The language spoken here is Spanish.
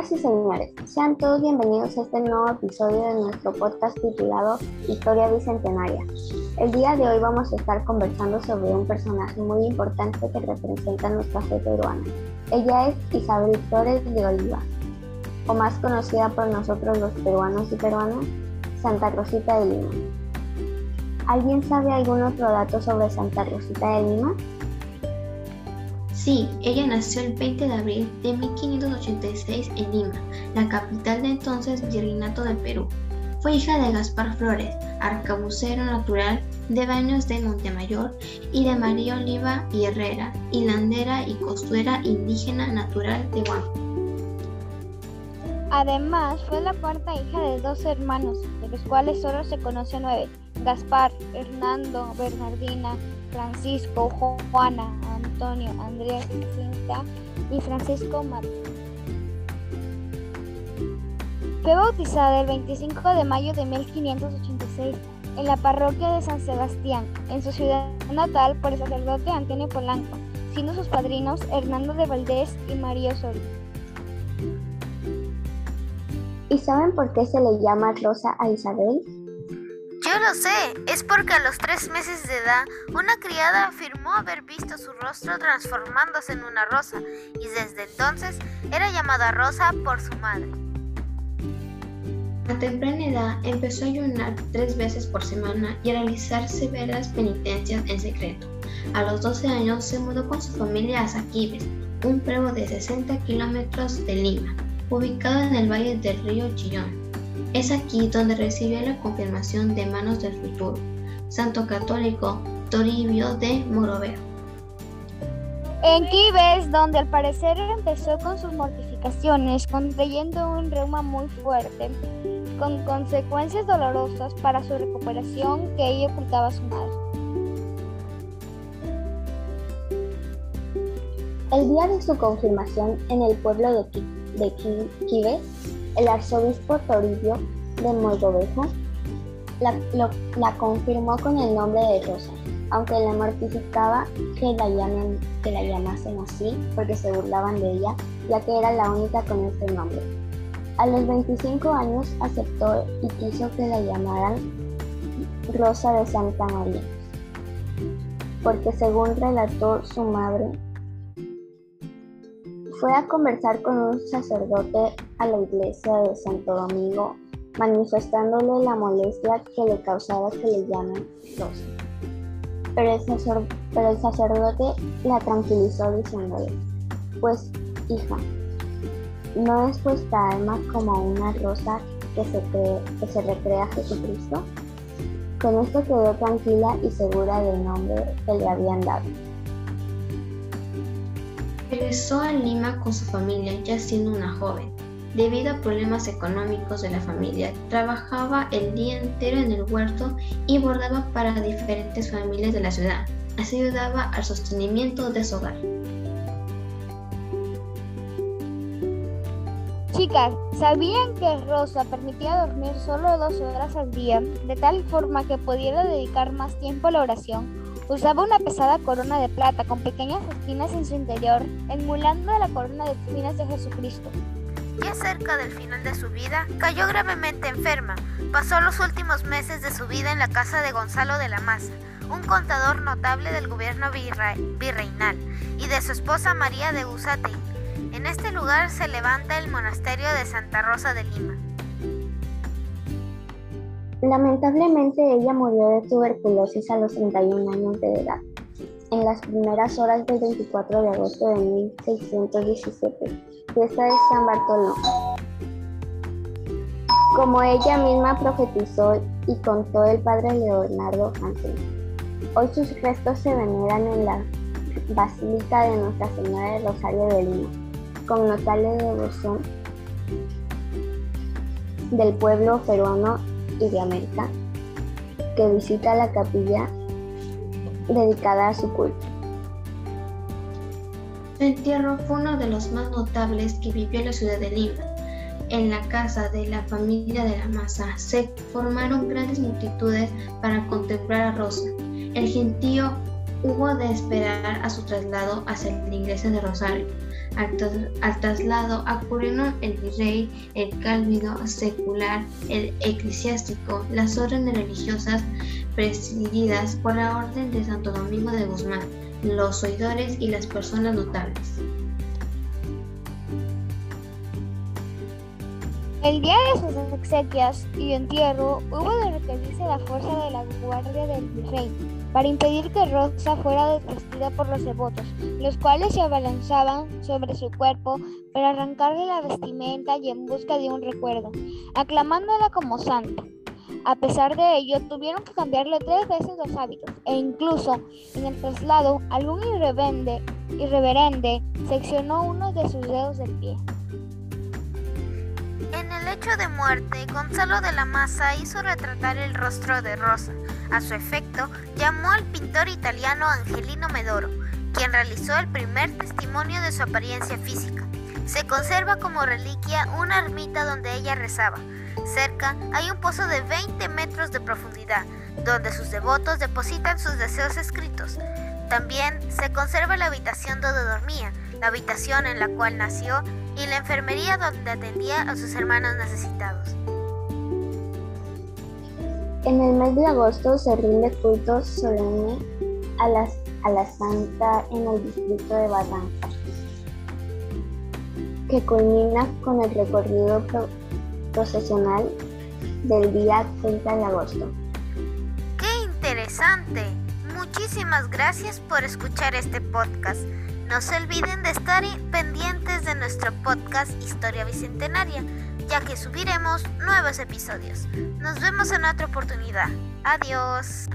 Señoras y señores, sean todos bienvenidos a este nuevo episodio de nuestro podcast titulado Historia Bicentenaria. El día de hoy vamos a estar conversando sobre un personaje muy importante que representa nuestra fe peruana. Ella es Isabel Flores de Oliva, o más conocida por nosotros los peruanos y peruanas, Santa Rosita de Lima. ¿Alguien sabe algún otro dato sobre Santa Rosita de Lima? Sí, ella nació el 20 de abril de 1586 en Lima, la capital de entonces Virreinato del Perú. Fue hija de Gaspar Flores, arcabucero natural de Baños de Montemayor, y de María Oliva y Herrera, hilandera y costurera indígena natural de Huanco. Además, fue la cuarta hija de dos hermanos, de los cuales solo se conoce nueve, Gaspar, Hernando, Bernardina, Francisco, Juana, Antonio, Andrés, Cinta y Francisco Martín. Fue bautizada el 25 de mayo de 1586 en la parroquia de San Sebastián, en su ciudad natal, por el sacerdote Antonio Polanco, siendo sus padrinos Hernando de Valdés y María Osorio. ¿Y saben por qué se le llama Rosa a Isabel? Yo lo sé, es porque a los tres meses de edad una criada afirmó haber visto su rostro transformándose en una rosa y desde entonces era llamada Rosa por su madre. A temprana edad empezó a ayunar tres veces por semana y a realizar severas penitencias en secreto. A los 12 años se mudó con su familia a Saquibes, un pueblo de 60 kilómetros de Lima, ubicado en el valle del río Chillón. Es aquí donde recibió la confirmación de manos del futuro santo católico Toribio de Morovero. En Quibes, donde al parecer empezó con sus mortificaciones, contrayendo un reuma muy fuerte, con consecuencias dolorosas para su recuperación que ella ocultaba a su madre. El día de su confirmación en el pueblo de, de Quibes, el arzobispo Toribio de Mogrovejo la, confirmó con el nombre de Rosa, aunque le mortificaba que la, que la llamasen así porque se burlaban de ella, ya que era la única con este nombre. A los 25 años aceptó y quiso que la llamaran Rosa de Santa María, porque según relató su madre, fue a conversar con un sacerdote a la iglesia de Santo Domingo, manifestándole la molestia que le causaba que le llamen Rosa. Pero el, sacerdote la tranquilizó diciéndole, pues hija, ¿no es vuestra alma como una rosa que se, que se recrea Jesucristo? Con esto quedó tranquila y segura del nombre que le habían dado. Regresó a Lima con su familia ya siendo una joven. Debido a problemas económicos de la familia, trabajaba el día entero en el huerto y bordaba para diferentes familias de la ciudad. Así ayudaba al sostenimiento de su hogar. Chicas, ¿sabían que Rosa permitía dormir solo dos horas al día, de tal forma que pudiera dedicar más tiempo a la oración? Usaba una pesada corona de plata con pequeñas espinas en su interior, emulando la corona de espinas de Jesucristo. Ya cerca del final de su vida, cayó gravemente enferma. Pasó los últimos meses de su vida en la casa de Gonzalo de la Maza, un contador notable del gobierno virreinal, y de su esposa María de Usate. En este lugar se levanta el monasterio de Santa Rosa de Lima. Lamentablemente ella murió de tuberculosis a los 31 años de edad, en las primeras horas del 24 de agosto de 1617, fiesta de San Bartolomé. Como ella misma profetizó y contó el padre Leonardo Hansen, hoy sus restos se veneran en la Basílica de Nuestra Señora de Rosario de Lima, con notable devoción del pueblo peruano y de América, que visita la capilla dedicada a su culto. Su entierro fue uno de los más notables que vivió la ciudad de Lima. En la casa de la familia de la Maza se formaron grandes multitudes para contemplar a Rosa. El gentío hubo de esperar a su traslado hacia la iglesia de Rosario. Al, traslado acudieron el virrey, el cálvido secular, el eclesiástico, las órdenes religiosas presididas por la orden de Santo Domingo de Guzmán, los oidores y las personas notables. El día de sus exequias y entierro hubo de requerirse la fuerza de la guardia del virrey para impedir que Rosa fuera desvestida por los devotos, los cuales se abalanzaban sobre su cuerpo para arrancarle la vestimenta y en busca de un recuerdo, aclamándola como santa. A pesar de ello, tuvieron que cambiarle tres veces los hábitos e incluso en el traslado algún irreverente, seccionó uno de sus dedos del pie. En el hecho de muerte, Gonzalo de la Maza hizo retratar el rostro de Rosa. A su efecto, llamó al pintor italiano Angelino Medoro, quien realizó el primer testimonio de su apariencia física. Se conserva como reliquia una ermita donde ella rezaba. Cerca hay un pozo de 20 metros de profundidad, donde sus devotos depositan sus deseos escritos. También se conserva la habitación donde dormía, la habitación en la cual nació y la enfermería donde atendía a sus hermanos necesitados. En el mes de agosto se rinde culto solemne a a la santa en el distrito de Barranca, que culmina con el recorrido procesional del día 30 de agosto. ¡Qué interesante! Muchísimas gracias por escuchar este podcast. No se olviden de estar pendientes de nuestro podcast Historia Bicentenaria, ya que subiremos nuevos episodios. Nos vemos en otra oportunidad. Adiós.